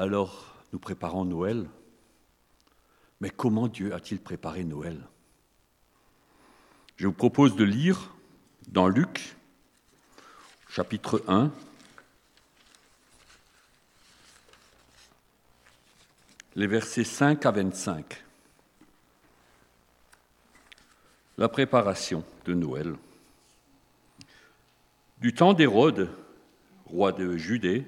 Alors, nous préparons Noël. Mais comment Dieu a-t-il préparé Noël? Je vous propose de lire dans Luc, chapitre 1, les versets 5 à 25. La préparation de Noël. Du temps d'Hérode, roi de Judée,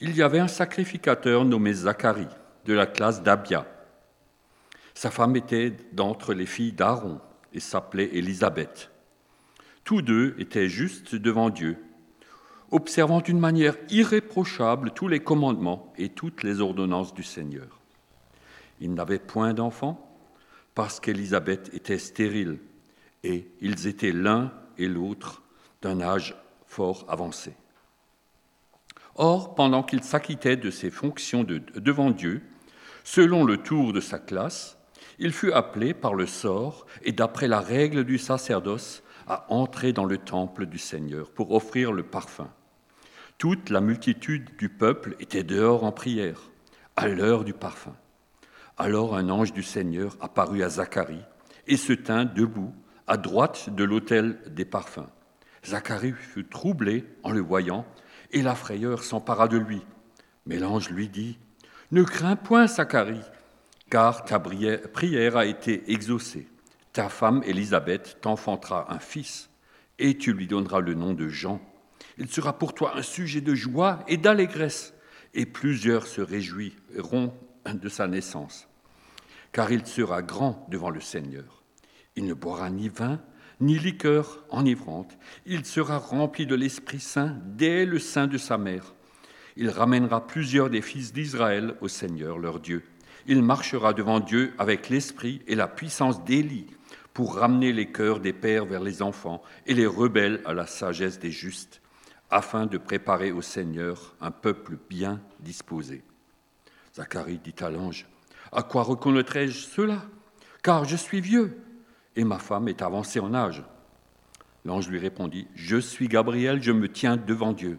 il y avait un sacrificateur nommé Zacharie, de la classe d'Abia. Sa femme était d'entre les filles d'Aaron et s'appelait Élisabeth. Tous deux étaient justes devant Dieu, observant d'une manière irréprochable tous les commandements et toutes les ordonnances du Seigneur. Ils n'avaient point d'enfants parce qu'Élisabeth était stérile et ils étaient l'un et l'autre d'un âge fort avancé. Or, pendant qu'il s'acquittait de ses fonctions devant Dieu, selon le tour de sa classe, il fut appelé par le sort et d'après la règle du sacerdoce à entrer dans le temple du Seigneur pour offrir le parfum. Toute la multitude du peuple était dehors en prière, à l'heure du parfum. Alors un ange du Seigneur apparut à Zacharie et se tint debout à droite de l'autel des parfums. Zacharie fut troublé en le voyant, et la frayeur s'empara de lui. Mais l'ange lui dit, Ne crains point, Zacharie, car ta prière a été exaucée. Ta femme Élisabeth t'enfantera un fils, et tu lui donneras le nom de Jean. Il sera pour toi un sujet de joie et d'allégresse, et plusieurs se réjouiront de sa naissance, car il sera grand devant le Seigneur. Il ne boira ni vin, ni liqueur enivrante. Il sera rempli de l'Esprit Saint dès le sein de sa mère. Il ramènera plusieurs des fils d'Israël au Seigneur leur Dieu. Il marchera devant Dieu avec l'esprit et la puissance d'Élie pour ramener les cœurs des pères vers les enfants et les rebelles à la sagesse des justes, afin de préparer au Seigneur un peuple bien disposé. Zacharie dit à l'ange, À quoi reconnaîtrai-je cela? Car je suis vieux et ma femme est avancée en âge. L'ange lui répondit, Je suis Gabriel, je me tiens devant Dieu.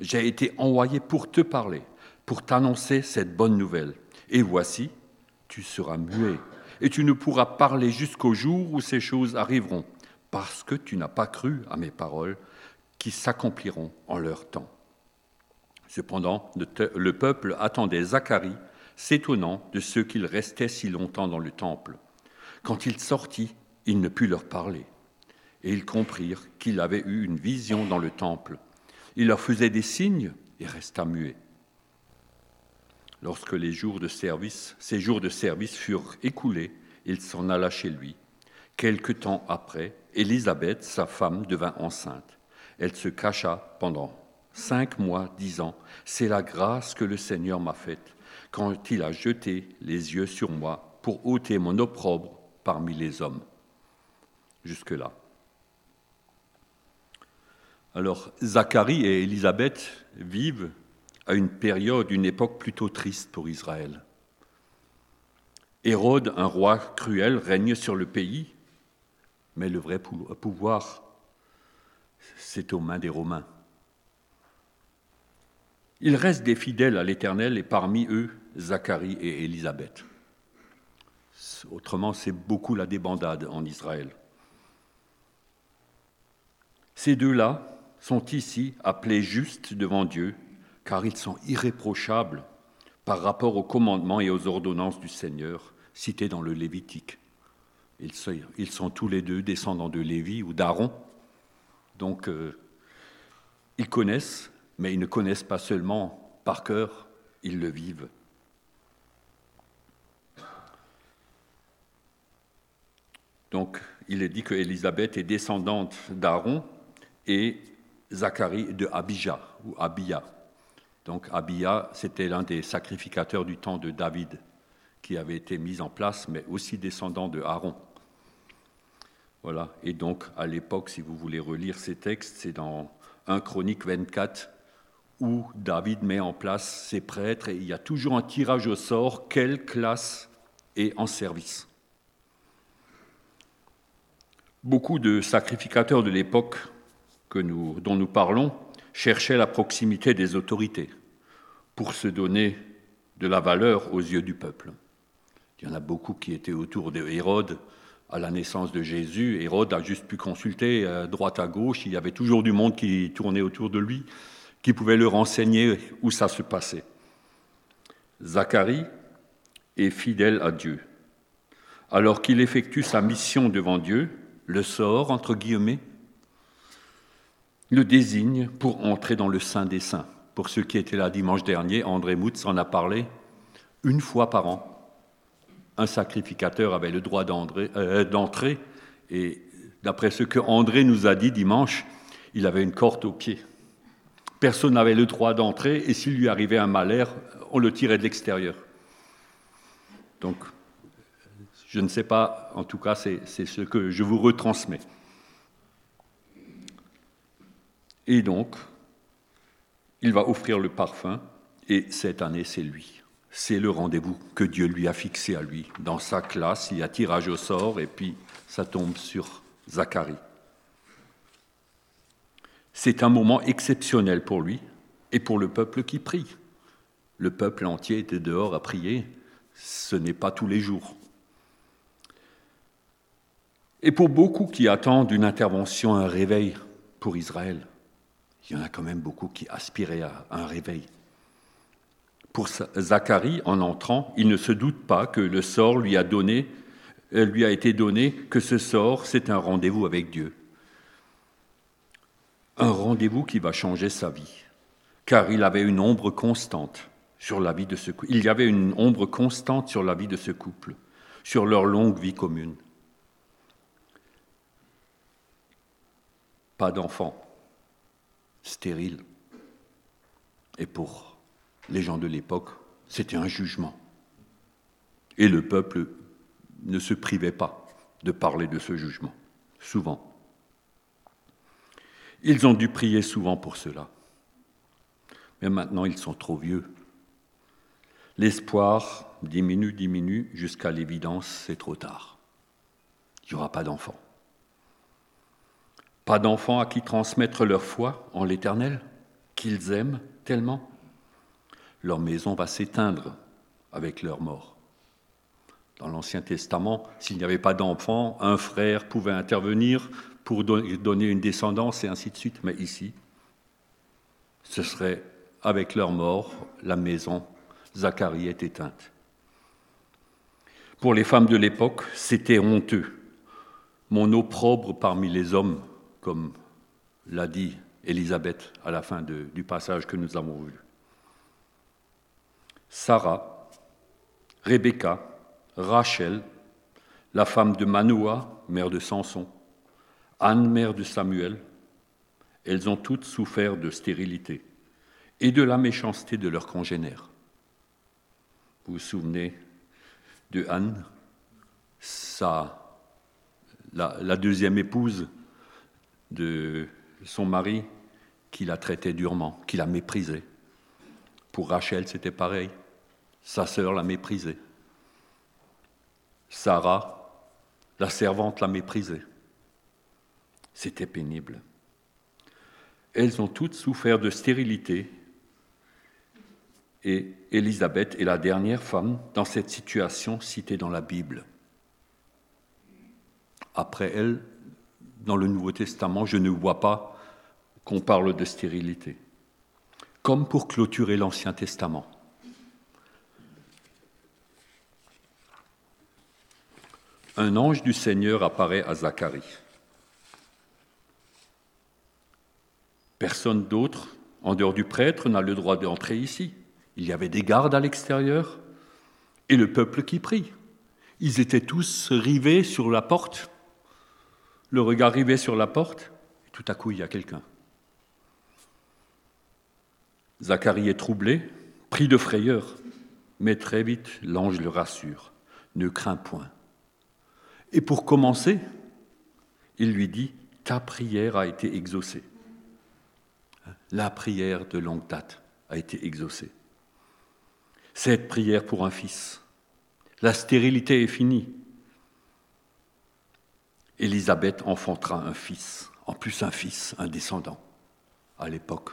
J'ai été envoyé pour te parler, pour t'annoncer cette bonne nouvelle. Et voici, tu seras muet, et tu ne pourras parler jusqu'au jour où ces choses arriveront, parce que tu n'as pas cru à mes paroles, qui s'accompliront en leur temps. Cependant, le peuple attendait Zacharie, s'étonnant de ceux qu'il restait si longtemps dans le temple. Quand il sortit, il ne put leur parler. Et ils comprirent qu'il avait eu une vision dans le temple. Il leur faisait des signes et resta muet. Lorsque les jours de service, ces jours de service furent écoulés, il s'en alla chez lui. Quelque temps après, Élisabeth, sa femme, devint enceinte. Elle se cacha pendant cinq mois, disant C'est la grâce que le Seigneur m'a faite quand il a jeté les yeux sur moi pour ôter mon opprobre parmi les hommes jusque-là. Alors, Zacharie et Élisabeth vivent à une période, une époque plutôt triste pour Israël. Hérode, un roi cruel, règne sur le pays, mais le vrai pouvoir, c'est aux mains des Romains. Il reste des fidèles à l'Éternel et parmi eux, Zacharie et Élisabeth. Autrement, c'est beaucoup la débandade en Israël. Ces deux-là sont ici appelés justes devant Dieu, car ils sont irréprochables par rapport aux commandements et aux ordonnances du Seigneur cités dans le Lévitique. Ils sont tous les deux descendants de Lévi ou d'Aaron, donc euh, ils connaissent, mais ils ne connaissent pas seulement par cœur, ils le vivent. Donc, il est dit que Élisabeth est descendante d'Aaron, et Zacharie de Abijah ou Abia. Donc Abia, c'était l'un des sacrificateurs du temps de David qui avait été mis en place, mais aussi descendant de Aaron. Voilà. Et donc, à l'époque, si vous voulez relire ces textes, c'est dans 1 Chronique 24 où David met en place ses prêtres et il y a toujours un tirage au sort, quelle classe est en service. Beaucoup de sacrificateurs de l'époque que nous, dont nous parlons cherchait la proximité des autorités pour se donner de la valeur aux yeux du peuple. Il y en a beaucoup qui étaient autour de Hérode à la naissance de Jésus. Hérode a juste pu consulter à droite à gauche. Il y avait toujours du monde qui tournait autour de lui, qui pouvait le renseigner où ça se passait. Zacharie est fidèle à Dieu. Alors qu'il effectue sa mission devant Dieu, le sort, entre guillemets, le désigne pour entrer dans le Saint des Saints. Pour ceux qui étaient là dimanche dernier, André Moutz en a parlé une fois par an. Un sacrificateur avait le droit euh, d'entrer et d'après ce que André nous a dit dimanche, il avait une corde au pied. Personne n'avait le droit d'entrer et s'il lui arrivait un malheur, on le tirait de l'extérieur. Donc, je ne sais pas, en tout cas, c'est ce que je vous retransmets. Et donc, il va offrir le parfum, et cette année, c'est lui. C'est le rendez-vous que Dieu lui a fixé à lui. Dans sa classe, il y a tirage au sort, et puis ça tombe sur Zacharie. C'est un moment exceptionnel pour lui et pour le peuple qui prie. Le peuple entier était dehors à prier. Ce n'est pas tous les jours. Et pour beaucoup qui attendent une intervention, un réveil pour Israël, il y en a quand même beaucoup qui aspiraient à un réveil. Pour Zacharie, en entrant, il ne se doute pas que le sort lui a donné, euh, lui a été donné, que ce sort, c'est un rendez-vous avec Dieu. Un rendez-vous qui va changer sa vie, car il avait une ombre constante sur la vie de ce couple. Il y avait une ombre constante sur la vie de ce couple, sur leur longue vie commune. Pas d'enfants, stérile. Et pour les gens de l'époque, c'était un jugement. Et le peuple ne se privait pas de parler de ce jugement, souvent. Ils ont dû prier souvent pour cela. Mais maintenant, ils sont trop vieux. L'espoir diminue, diminue, jusqu'à l'évidence, c'est trop tard. Il n'y aura pas d'enfants. Pas d'enfants à qui transmettre leur foi en l'Éternel, qu'ils aiment tellement. Leur maison va s'éteindre avec leur mort. Dans l'Ancien Testament, s'il n'y avait pas d'enfants, un frère pouvait intervenir pour donner une descendance et ainsi de suite. Mais ici, ce serait avec leur mort, la maison Zacharie est éteinte. Pour les femmes de l'époque, c'était honteux. Mon opprobre parmi les hommes comme l'a dit Élisabeth à la fin du passage que nous avons vu. Sarah, Rebecca, Rachel, la femme de Manoah, mère de Samson, Anne, mère de Samuel, elles ont toutes souffert de stérilité et de la méchanceté de leurs congénères. Vous vous souvenez de Anne, la deuxième épouse de son mari qui la traitait durement, qui la méprisait. Pour Rachel, c'était pareil. Sa sœur la méprisait. Sarah, la servante, la méprisait. C'était pénible. Elles ont toutes souffert de stérilité et Élisabeth est la dernière femme dans cette situation citée dans la Bible. Après elle, dans le Nouveau Testament, je ne vois pas qu'on parle de stérilité. Comme pour clôturer l'Ancien Testament. Un ange du Seigneur apparaît à Zacharie. Personne d'autre, en dehors du prêtre, n'a le droit d'entrer ici. Il y avait des gardes à l'extérieur et le peuple qui prie. Ils étaient tous rivés sur la porte le regard rivé sur la porte, et tout à coup il y a quelqu'un. Zacharie est troublé, pris de frayeur, mais très vite l'ange le rassure, ne crains point. Et pour commencer, il lui dit, ta prière a été exaucée. La prière de longue date a été exaucée. Cette prière pour un fils. La stérilité est finie. Élisabeth enfantera un fils, en plus un fils, un descendant. À l'époque,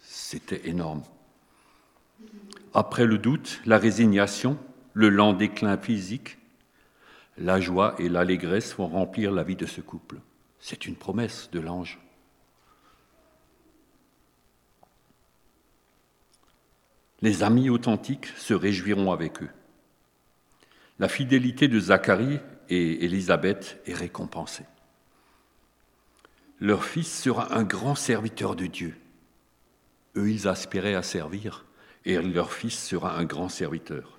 c'était énorme. Après le doute, la résignation, le lent déclin physique, la joie et l'allégresse vont remplir la vie de ce couple. C'est une promesse de l'ange. Les amis authentiques se réjouiront avec eux. La fidélité de Zacharie et Élisabeth est récompensée. Leur fils sera un grand serviteur de Dieu. Eux, ils aspiraient à servir, et leur fils sera un grand serviteur.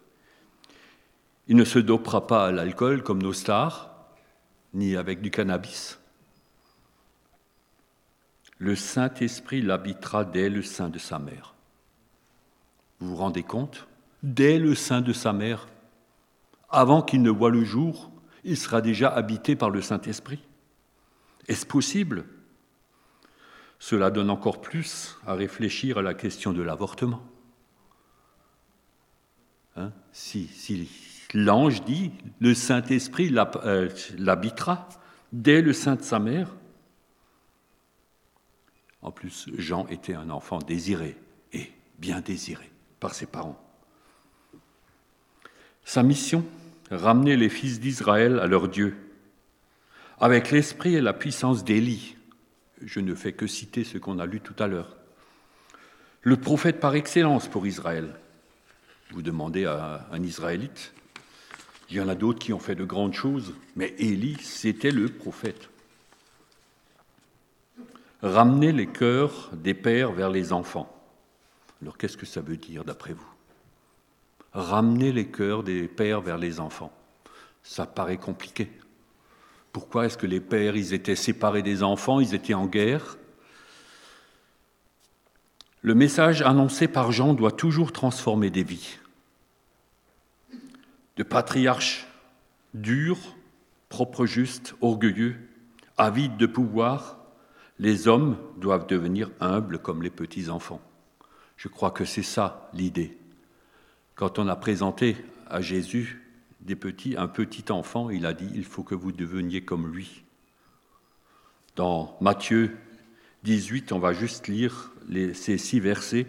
Il ne se dopera pas à l'alcool comme nos stars, ni avec du cannabis. Le Saint-Esprit l'habitera dès le sein de sa mère. Vous vous rendez compte? Dès le sein de sa mère, avant qu'il ne voie le jour, il sera déjà habité par le Saint-Esprit. Est-ce possible? Cela donne encore plus à réfléchir à la question de l'avortement. Hein? Si, si l'ange dit le Saint-Esprit euh, l'habitera dès le sein de sa mère. En plus, Jean était un enfant désiré et bien désiré par ses parents. Sa mission, ramener les fils d'Israël à leur Dieu, avec l'esprit et la puissance d'Élie. Je ne fais que citer ce qu'on a lu tout à l'heure. Le prophète par excellence pour Israël. Vous demandez à un Israélite, il y en a d'autres qui ont fait de grandes choses, mais Élie, c'était le prophète. Ramener les cœurs des pères vers les enfants. Alors qu'est-ce que ça veut dire d'après vous? Ramener les cœurs des pères vers les enfants. Ça paraît compliqué. Pourquoi est-ce que les pères, ils étaient séparés des enfants, ils étaient en guerre? Le message annoncé par Jean doit toujours transformer des vies de patriarches durs, propres justes, orgueilleux, avides de pouvoir, les hommes doivent devenir humbles comme les petits-enfants. Je crois que c'est ça l'idée. Quand on a présenté à Jésus des petits, un petit enfant, il a dit, il faut que vous deveniez comme lui. Dans Matthieu 18, on va juste lire ces six versets.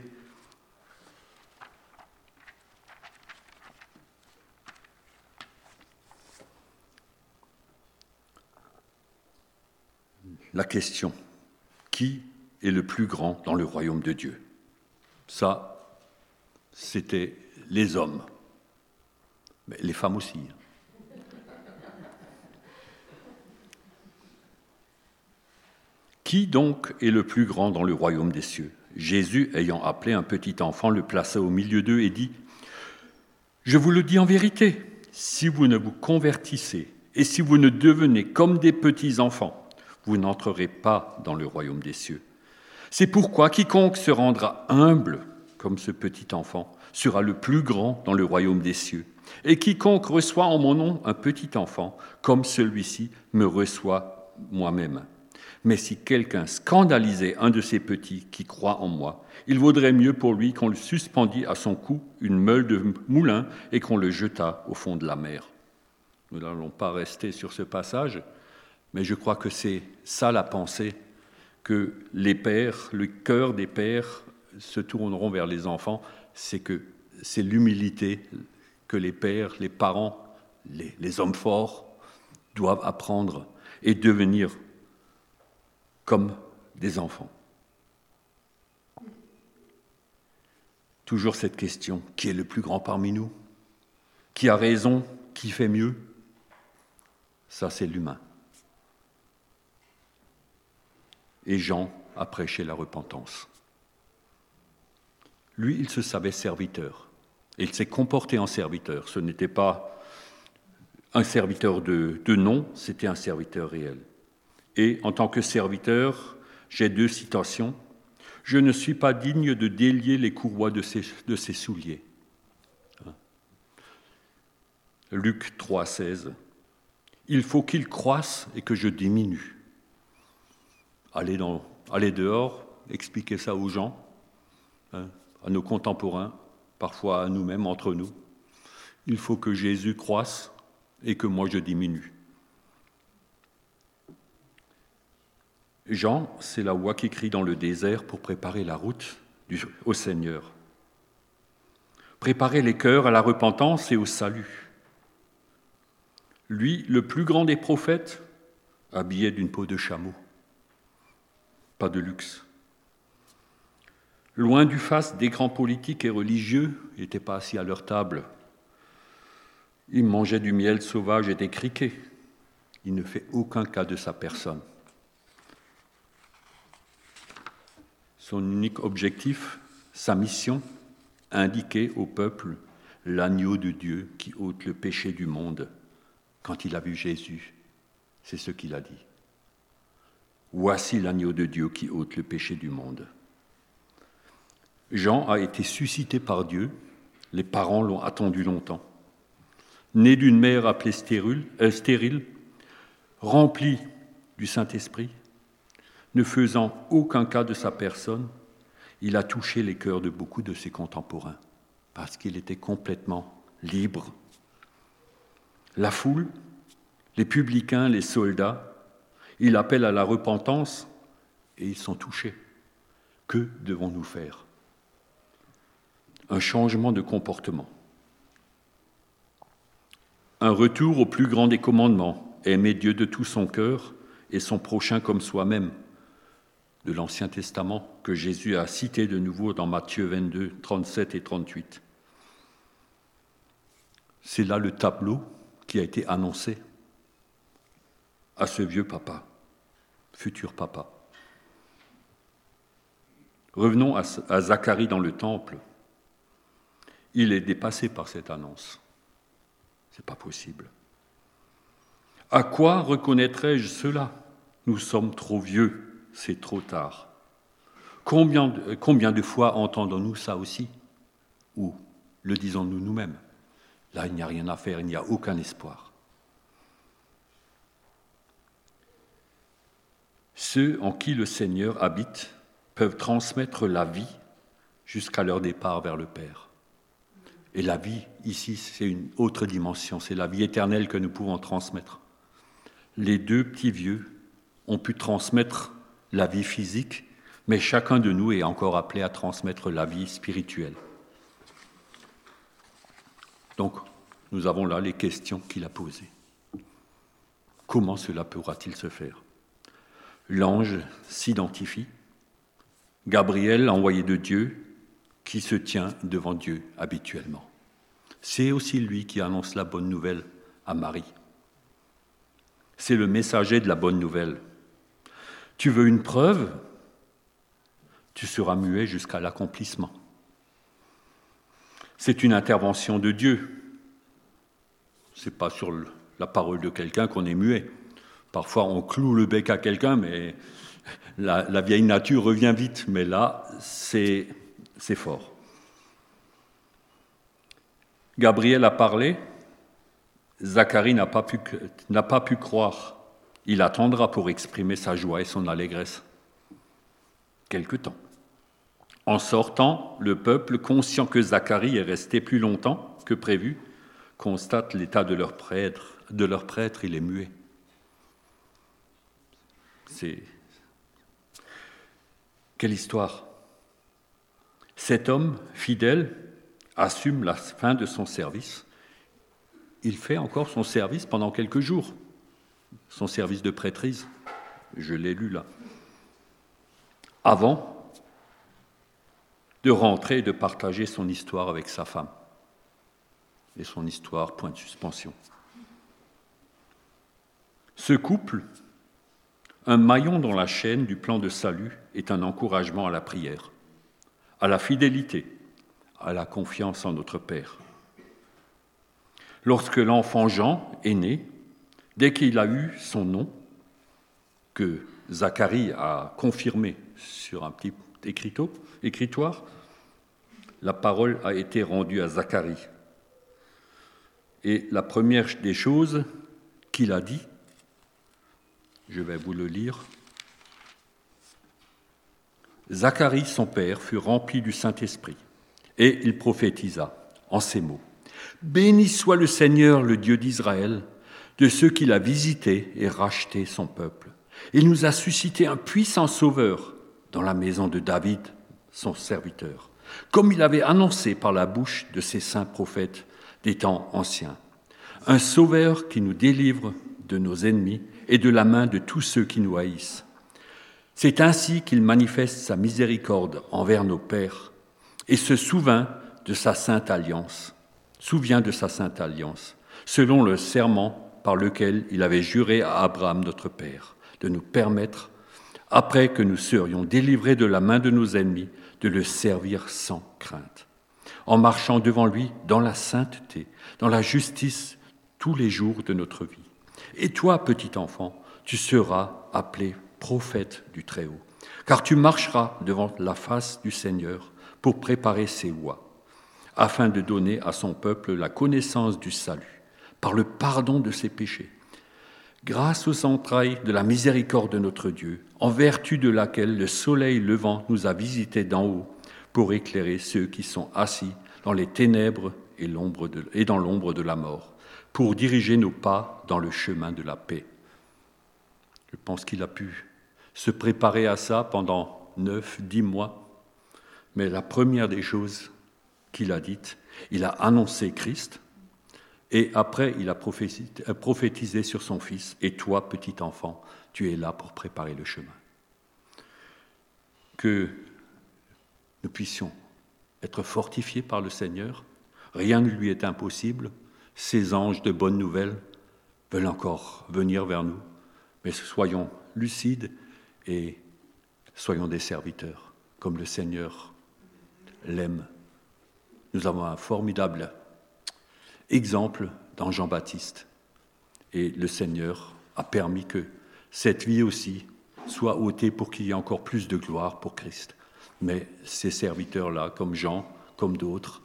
la question, qui est le plus grand dans le royaume de Dieu? Ça, c'était les hommes, les femmes aussi. Qui donc est le plus grand dans le royaume des cieux? Jésus, ayant appelé un petit enfant, le plaça au milieu d'eux et dit, Je vous le dis en vérité, si vous ne vous convertissez et si vous ne devenez comme des petits enfants, vous n'entrerez pas dans le royaume des cieux. C'est pourquoi quiconque se rendra humble comme ce petit enfant sera le plus grand dans le royaume des cieux. Et quiconque reçoit en mon nom un petit enfant, comme celui-ci me reçoit moi-même. Mais si quelqu'un scandalisait un de ces petits qui croient en moi, il vaudrait mieux pour lui qu'on le suspendît à son cou une meule de moulin et qu'on le jetât au fond de la mer. Nous n'allons pas rester sur ce passage, mais je crois que c'est ça la pensée, que les pères, le cœur des pères se tourneront vers les enfants, c'est que c'est l'humilité que les pères, les parents, les, les, hommes forts doivent apprendre et devenir comme des enfants. Toujours cette question, qui est le plus grand parmi nous? Qui a raison Qui fait mieux? Ça, c'est l'humain. et Jean a prêché la repentance. Lui, il se savait serviteur. Il s'est comporté en serviteur. Ce n'était pas un serviteur de, nom, c'était un serviteur réel. Et en tant que serviteur, j'ai deux citations. Je ne suis pas digne de délier les courroies de ses, souliers. Luc 3, 16. Il faut qu'il croisse et que je diminue aller dehors, expliquer ça aux gens, hein, à nos contemporains, parfois à nous-mêmes, entre nous. Il faut que Jésus croisse et que moi je diminue. Jean, c'est la voix qui crie dans le désert pour préparer la route au Seigneur. préparer les cœurs à la repentance et au salut. Lui, le plus grand des prophètes, habillé d'une peau de chameau. Pas de luxe. Loin du face des grands politiques et religieux, ils n'étaient pas assis à leur table. Ils mangeaient du miel sauvage et des criquets. Il ne fait aucun cas de sa personne. Son unique objectif, sa mission, indiquer au peuple l'agneau de Dieu qui ôte le péché du monde. Quand il a vu Jésus, c'est ce qu'il a dit. Voici l'agneau de Dieu qui ôte le péché du monde. Jean a été suscité par Dieu, les parents l'ont attendu longtemps. Né d'une mère appelée stérile, euh, rempli du Saint-Esprit, ne faisant aucun cas de sa personne, il a touché les cœurs de beaucoup de ses contemporains, parce qu'il était complètement libre. La foule, les publicains, les soldats, il appelle à la repentance et ils sont touchés. Que devons-nous faire? Un changement de comportement. Un retour au plus grand des commandements, aimer Dieu de tout son cœur et son prochain comme soi-même, de l'Ancien Testament que Jésus a cité de nouveau dans Matthieu 22, 37 et 38. C'est là le tableau qui a été annoncé à ce vieux papa, futur papa. Revenons à, Zacharie dans le temple. Il est dépassé par cette annonce. C'est pas possible. À quoi reconnaîtrais-je cela? Nous sommes trop vieux c'est trop tard. Combien de, combien de fois entendons-nous ça aussi? Ou le disons-nous nous-mêmes? Là, il n'y a rien à faire, il n'y a aucun espoir. Ceux en qui le Seigneur habite peuvent transmettre la vie jusqu'à leur départ vers le Père. Et la vie, ici, c'est une autre dimension, c'est la vie éternelle que nous pouvons transmettre. Les deux petits vieux ont pu transmettre la vie physique, mais chacun de nous est encore appelé à transmettre la vie spirituelle. Donc, nous avons là les questions qu'il a posées. Comment cela pourra-t-il se faire? L'ange s'identifie. Gabriel, envoyé de Dieu, qui se tient devant Dieu habituellement. C'est aussi lui qui annonce la bonne nouvelle à Marie. C'est le messager de la bonne nouvelle. Tu veux une preuve? Tu seras muet jusqu'à l'accomplissement. C'est une intervention de Dieu. Ce n'est pas sur la parole de quelqu'un qu'on est muet. Parfois, on cloue le bec à quelqu'un, mais la, vieille nature revient vite. Mais là, c'est fort. Gabriel a parlé. Zacharie n'a pas, pas pu croire il attendra pour exprimer sa joie et son allégresse. Quelque temps. En sortant, le peuple, conscient que Zacharie est resté plus longtemps que prévu, constate l'état de leur prêtre. De leur prêtre, il est muet. C'est quelle histoire Cet homme fidèle assume la fin de son service. Il fait encore son service pendant quelques jours son service de prêtrise. Je l'ai lu là. Avant de rentrer et de partager son histoire avec sa femme. Et son histoire, point de suspension. Ce couple, un maillon dans la chaîne du plan de salut, est un encouragement à la prière, à la fidélité, à la confiance en notre Père. Lorsque l'enfant Jean est né, Dès qu'il a eu son nom, que Zacharie a confirmé sur un petit écriteau, écritoire, la parole a été rendue à Zacharie. Et la première des choses qu'il a dit, je vais vous le lire, Zacharie, son père, fut rempli du Saint-Esprit, et il prophétisa en ces mots. Béni soit le Seigneur, le Dieu d'Israël, de ceux qu'il a visités et racheté son peuple. Il nous a suscité un puissant sauveur dans la maison de David, son serviteur, comme il avait annoncé par la bouche de ses saints prophètes des temps anciens. Un sauveur qui nous délivre de nos ennemis et de la main de tous ceux qui nous haïssent. C'est ainsi qu'il manifeste sa miséricorde envers nos pères et se souvient de sa sainte alliance, souvient de sa sainte alliance, selon le serment par lequel il avait juré à Abraham notre Père, de nous permettre, après que nous serions délivrés de la main de nos ennemis, de le servir sans crainte, en marchant devant lui dans la sainteté, dans la justice, tous les jours de notre vie. Et toi, petit enfant, tu seras appelé prophète du Très-Haut, car tu marcheras devant la face du Seigneur pour préparer ses voies, afin de donner à son peuple la connaissance du salut, par le pardon de ses péchés, grâce aux entrailles de la miséricorde de notre Dieu, en vertu de laquelle le soleil levant nous a visités d'en haut pour éclairer ceux qui sont assis dans les ténèbres et, et dans l'ombre de la mort, pour diriger nos pas dans le chemin de la paix. Je pense qu'il a pu se préparer à ça pendant neuf, dix mois, mais la première des choses qu'il a dites, il a annoncé Christ, et après, il a prophétisé sur son fils, et toi, petit enfant, tu es là pour préparer le chemin. Que nous puissions être fortifiés par le Seigneur, rien ne lui est impossible, ces anges de bonnes nouvelles veulent encore venir vers nous, mais soyons lucides et soyons des serviteurs, comme le Seigneur l'aime. Nous avons un formidable exemple dans Jean-Baptiste. Et le Seigneur a permis que cette vie aussi soit ôtée pour qu'il y ait encore plus de gloire pour Christ. Mais ces serviteurs-là, comme Jean, comme d'autres,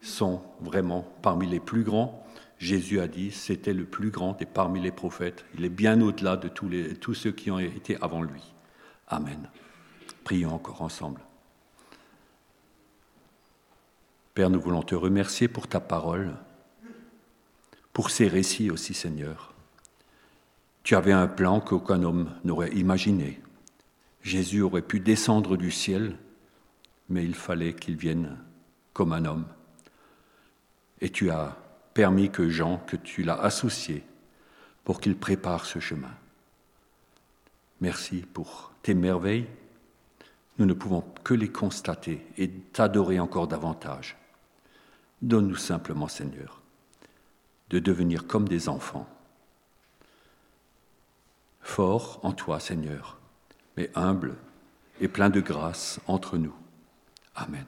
sont vraiment parmi les plus grands. Jésus a dit, c'était le plus grand et parmi les prophètes. Il est bien au-delà de tous, ceux qui ont été avant lui. Amen. Prions encore ensemble. Père, nous voulons te remercier pour ta parole pour ces récits aussi, Seigneur. Tu avais un plan qu'aucun homme n'aurait imaginé. Jésus aurait pu descendre du ciel, mais il fallait qu'il vienne comme un homme. Et tu as permis que Jean, que tu l'as associé, pour qu'il prépare ce chemin. Merci pour tes merveilles. Nous ne pouvons que les constater et t'adorer encore davantage. Donne-nous simplement, Seigneur, de devenir comme des enfants. Fort en toi, Seigneur, mais humble et plein de grâce entre nous. Amen.